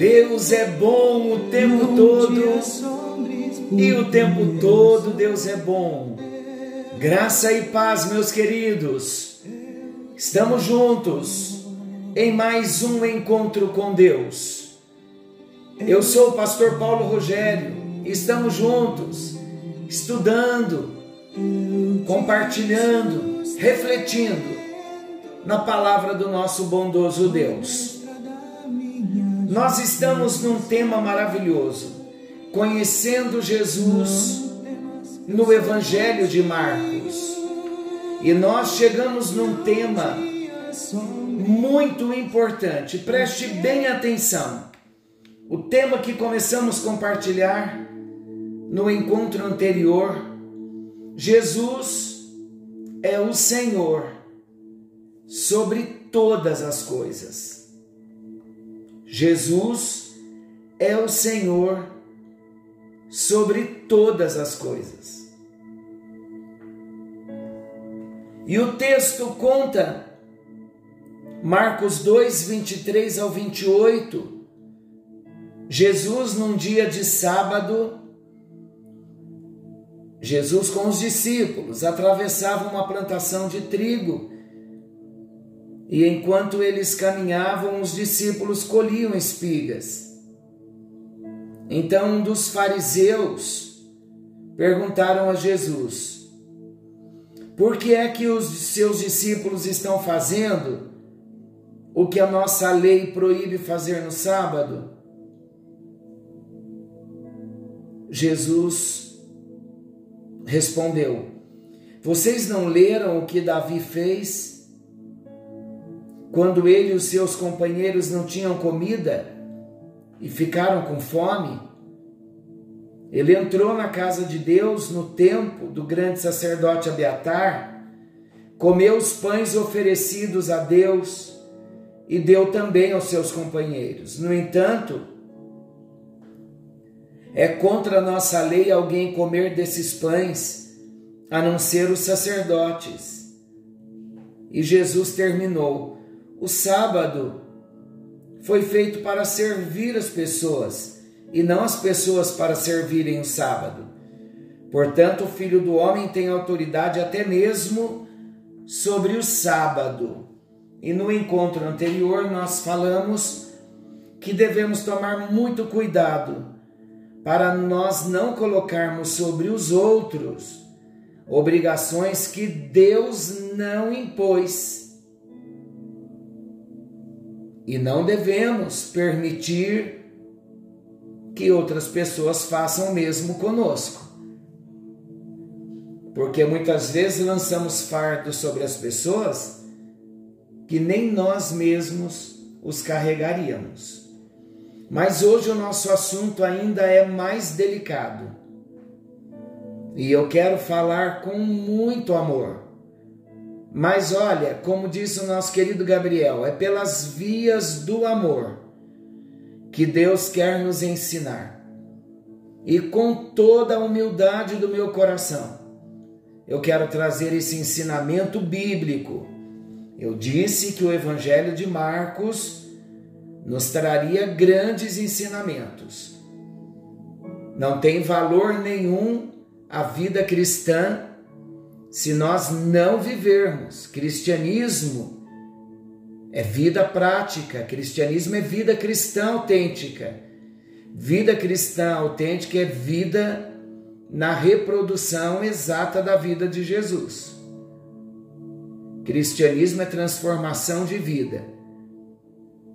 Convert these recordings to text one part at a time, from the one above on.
Deus é bom o tempo todo e o tempo todo Deus é bom. Graça e paz, meus queridos. Estamos juntos em mais um encontro com Deus. Eu sou o pastor Paulo Rogério. Estamos juntos, estudando, compartilhando, refletindo na palavra do nosso bondoso Deus. Nós estamos num tema maravilhoso, conhecendo Jesus no Evangelho de Marcos. E nós chegamos num tema muito importante, preste bem atenção. O tema que começamos a compartilhar no encontro anterior, Jesus é o Senhor sobre todas as coisas. Jesus é o Senhor sobre todas as coisas. E o texto conta, Marcos 2, 23 ao 28, Jesus num dia de sábado, Jesus com os discípulos atravessava uma plantação de trigo e enquanto eles caminhavam, os discípulos colhiam espigas. Então um dos fariseus perguntaram a Jesus: Por que é que os seus discípulos estão fazendo o que a nossa lei proíbe fazer no sábado? Jesus respondeu: Vocês não leram o que Davi fez? Quando ele e os seus companheiros não tinham comida e ficaram com fome, ele entrou na casa de Deus no tempo do grande sacerdote Abiatar, comeu os pães oferecidos a Deus e deu também aos seus companheiros. No entanto, é contra a nossa lei alguém comer desses pães, a não ser os sacerdotes. E Jesus terminou o sábado foi feito para servir as pessoas e não as pessoas para servirem o sábado. Portanto, o Filho do Homem tem autoridade até mesmo sobre o sábado. E no encontro anterior nós falamos que devemos tomar muito cuidado para nós não colocarmos sobre os outros obrigações que Deus não impôs e não devemos permitir que outras pessoas façam o mesmo conosco. Porque muitas vezes lançamos fardos sobre as pessoas que nem nós mesmos os carregaríamos. Mas hoje o nosso assunto ainda é mais delicado. E eu quero falar com muito amor mas olha, como disse o nosso querido Gabriel, é pelas vias do amor que Deus quer nos ensinar. E com toda a humildade do meu coração, eu quero trazer esse ensinamento bíblico. Eu disse que o Evangelho de Marcos nos traria grandes ensinamentos. Não tem valor nenhum a vida cristã se nós não vivermos. Cristianismo é vida prática, cristianismo é vida cristã autêntica. Vida cristã autêntica é vida na reprodução exata da vida de Jesus. Cristianismo é transformação de vida.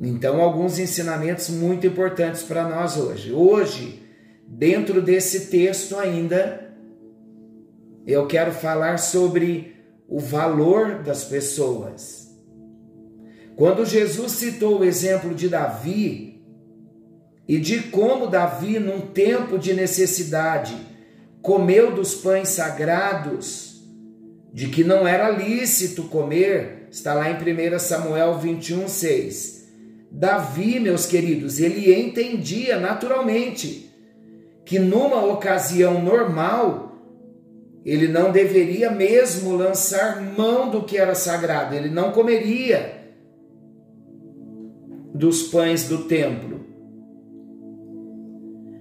Então, alguns ensinamentos muito importantes para nós hoje. Hoje, dentro desse texto ainda, eu quero falar sobre o valor das pessoas. Quando Jesus citou o exemplo de Davi, e de como Davi, num tempo de necessidade, comeu dos pães sagrados, de que não era lícito comer, está lá em 1 Samuel 21, 6. Davi, meus queridos, ele entendia naturalmente que numa ocasião normal, ele não deveria mesmo lançar mão do que era sagrado, ele não comeria dos pães do templo.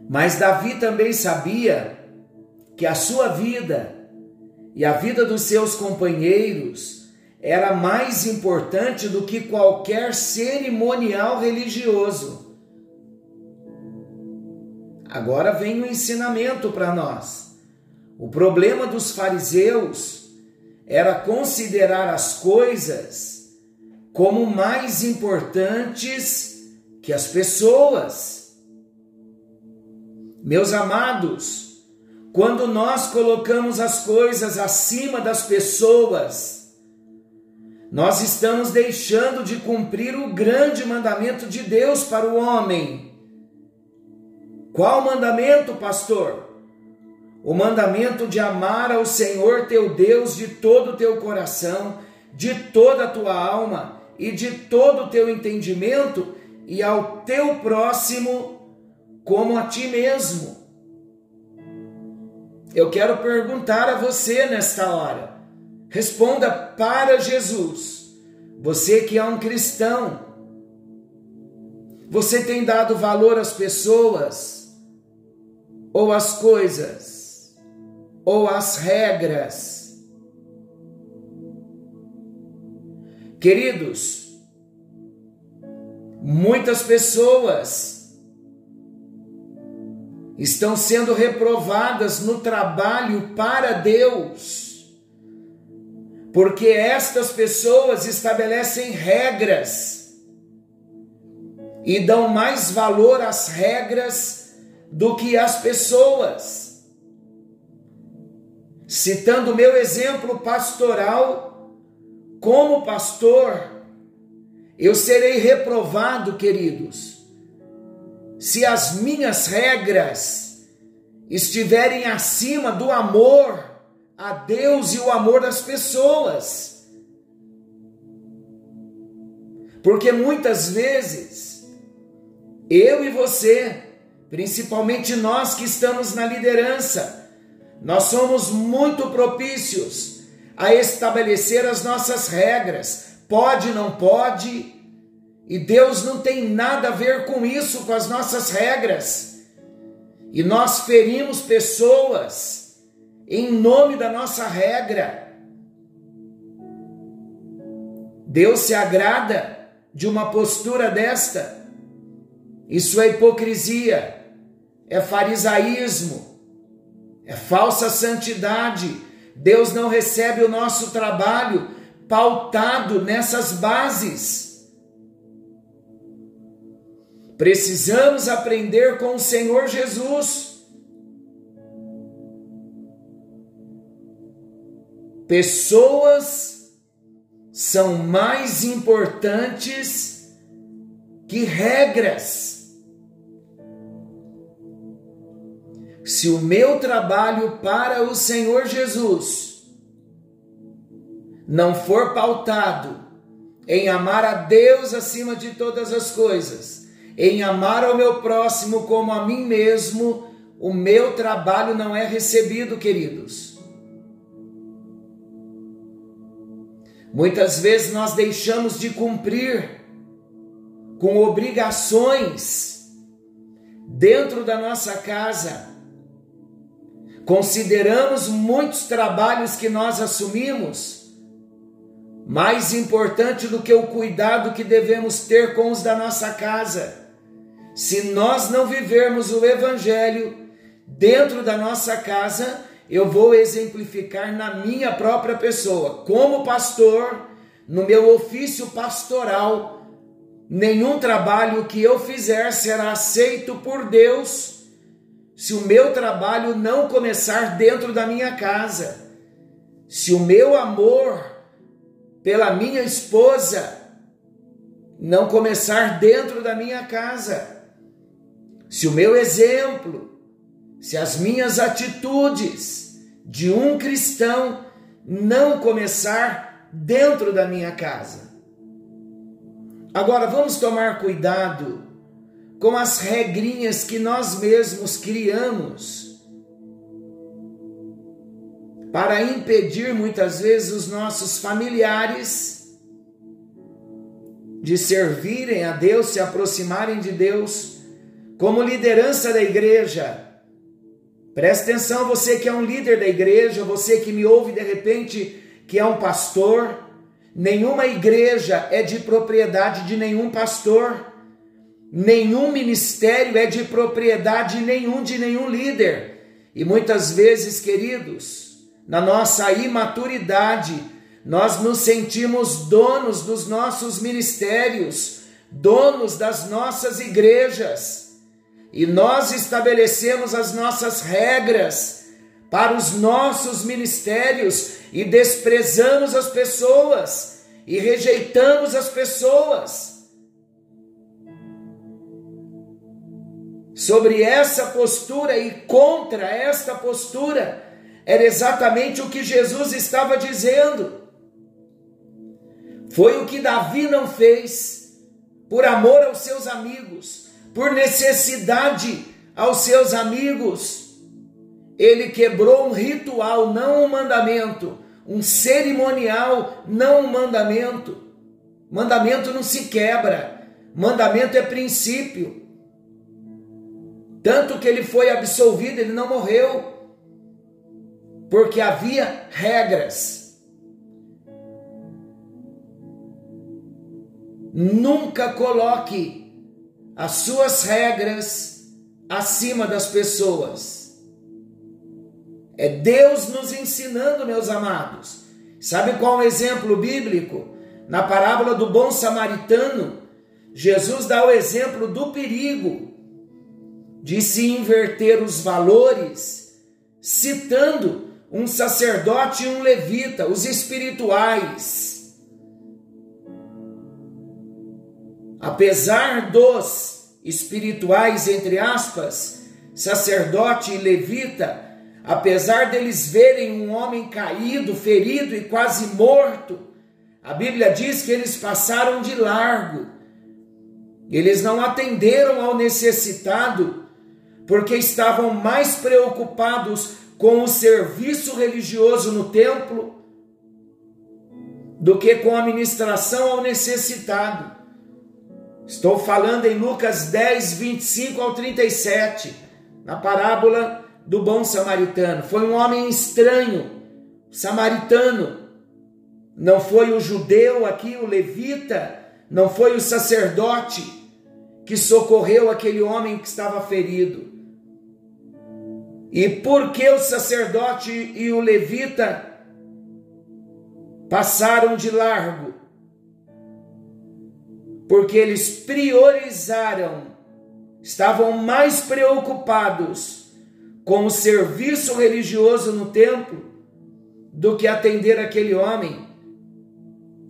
Mas Davi também sabia que a sua vida e a vida dos seus companheiros era mais importante do que qualquer cerimonial religioso. Agora vem o um ensinamento para nós. O problema dos fariseus era considerar as coisas como mais importantes que as pessoas. Meus amados, quando nós colocamos as coisas acima das pessoas, nós estamos deixando de cumprir o grande mandamento de Deus para o homem. Qual mandamento, pastor? O mandamento de amar ao Senhor teu Deus de todo o teu coração, de toda a tua alma e de todo o teu entendimento e ao teu próximo como a ti mesmo. Eu quero perguntar a você nesta hora. Responda para Jesus. Você que é um cristão, você tem dado valor às pessoas ou às coisas ou às regras? Queridos, muitas pessoas estão sendo reprovadas no trabalho para Deus, porque estas pessoas estabelecem regras e dão mais valor às regras do que às pessoas. Citando o meu exemplo pastoral, como pastor, eu serei reprovado, queridos, se as minhas regras estiverem acima do amor a Deus e o amor das pessoas. Porque muitas vezes, eu e você, principalmente nós que estamos na liderança, nós somos muito propícios a estabelecer as nossas regras. Pode, não pode. E Deus não tem nada a ver com isso, com as nossas regras. E nós ferimos pessoas em nome da nossa regra. Deus se agrada de uma postura desta. Isso é hipocrisia, é farisaísmo, é falsa santidade Deus não recebe o nosso trabalho pautado nessas bases. Precisamos aprender com o Senhor Jesus. Pessoas são mais importantes que regras. Se o meu trabalho para o Senhor Jesus não for pautado em amar a Deus acima de todas as coisas, em amar ao meu próximo como a mim mesmo, o meu trabalho não é recebido, queridos. Muitas vezes nós deixamos de cumprir com obrigações dentro da nossa casa consideramos muitos trabalhos que nós assumimos mais importante do que o cuidado que devemos ter com os da nossa casa. Se nós não vivermos o Evangelho dentro da nossa casa, eu vou exemplificar na minha própria pessoa, como pastor, no meu ofício pastoral. Nenhum trabalho que eu fizer será aceito por Deus se o meu trabalho não começar dentro da minha casa, se o meu amor pela minha esposa não começar dentro da minha casa, se o meu exemplo, se as minhas atitudes de um cristão não começar dentro da minha casa. Agora vamos tomar cuidado com as regrinhas que nós mesmos criamos para impedir muitas vezes os nossos familiares de servirem a Deus, se aproximarem de Deus, como liderança da igreja. Preste atenção, você que é um líder da igreja, você que me ouve de repente, que é um pastor, nenhuma igreja é de propriedade de nenhum pastor, nenhum ministério é de propriedade nenhum de nenhum líder. E muitas vezes, queridos, na nossa imaturidade, nós nos sentimos donos dos nossos ministérios, donos das nossas igrejas, e nós estabelecemos as nossas regras para os nossos ministérios e desprezamos as pessoas e rejeitamos as pessoas. Sobre essa postura e contra esta postura, era exatamente o que Jesus estava dizendo. Foi o que Davi não fez por amor aos seus amigos, por necessidade aos seus amigos. Ele quebrou um ritual, não um mandamento, um cerimonial, não um mandamento. Mandamento não se quebra, mandamento é princípio. Tanto que ele foi absolvido, ele não morreu, porque havia regras. Nunca coloque as suas regras acima das pessoas. É Deus nos ensinando, meus amados. Sabe qual é o exemplo bíblico? Na parábola do bom samaritano, Jesus dá o exemplo do perigo de se inverter os valores, citando um sacerdote e um levita, os espirituais apesar dos espirituais, entre aspas, sacerdote e levita, apesar deles verem um homem caído, ferido e quase morto, a Bíblia diz que eles passaram de largo. Eles não atenderam ao necessitado, porque estavam mais preocupados com o serviço religioso no templo do que com a ministração ao necessitado. Estou falando em Lucas 10, 25 ao 37, na parábola do bom samaritano. Foi um homem estranho, samaritano. Não foi o judeu aqui, o levita, não foi o sacerdote que socorreu aquele homem que estava ferido. E por que o sacerdote e o levita passaram de largo? porque eles priorizaram, estavam mais preocupados com o serviço religioso no templo do que atender aquele homem.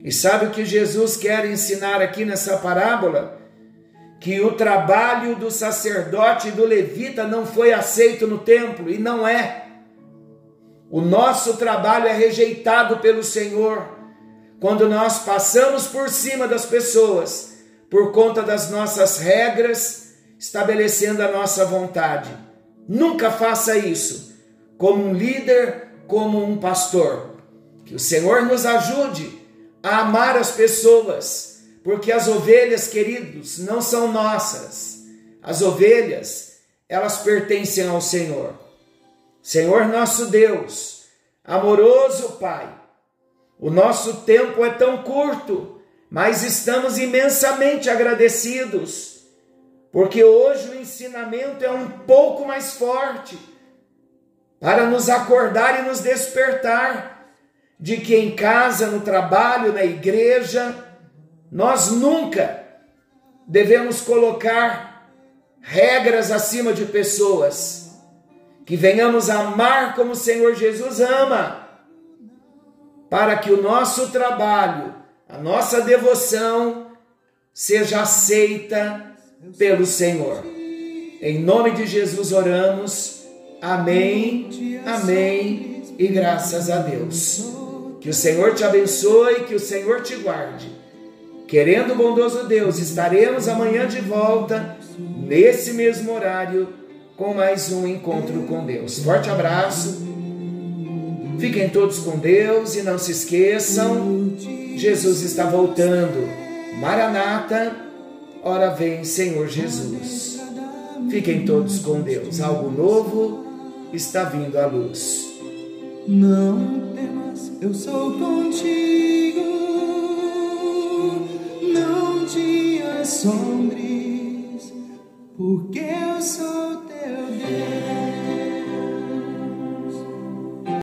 E sabe o que Jesus quer ensinar aqui nessa parábola? Que o trabalho do sacerdote e do levita não foi aceito no templo, e não é. O nosso trabalho é rejeitado pelo Senhor quando nós passamos por cima das pessoas por conta das nossas regras, estabelecendo a nossa vontade. Nunca faça isso como um líder, como um pastor. Que o Senhor nos ajude a amar as pessoas, porque as ovelhas, queridos, não são nossas. As ovelhas, elas pertencem ao Senhor. Senhor nosso Deus, amoroso Pai, o nosso tempo é tão curto, mas estamos imensamente agradecidos, porque hoje o ensinamento é um pouco mais forte para nos acordar e nos despertar de que em casa, no trabalho, na igreja, nós nunca devemos colocar regras acima de pessoas, que venhamos amar como o Senhor Jesus ama para que o nosso trabalho, a nossa devoção seja aceita pelo Senhor. Em nome de Jesus oramos. Amém, amém e graças a Deus. Que o Senhor te abençoe, que o Senhor te guarde. Querendo o bondoso Deus, estaremos amanhã de volta, nesse mesmo horário, com mais um encontro com Deus. Forte abraço. Fiquem todos com Deus e não se esqueçam, Jesus está voltando. Maranata, ora vem Senhor Jesus. Fiquem todos com Deus. Algo novo está vindo à luz. Não temas, eu sou contigo. sombres, porque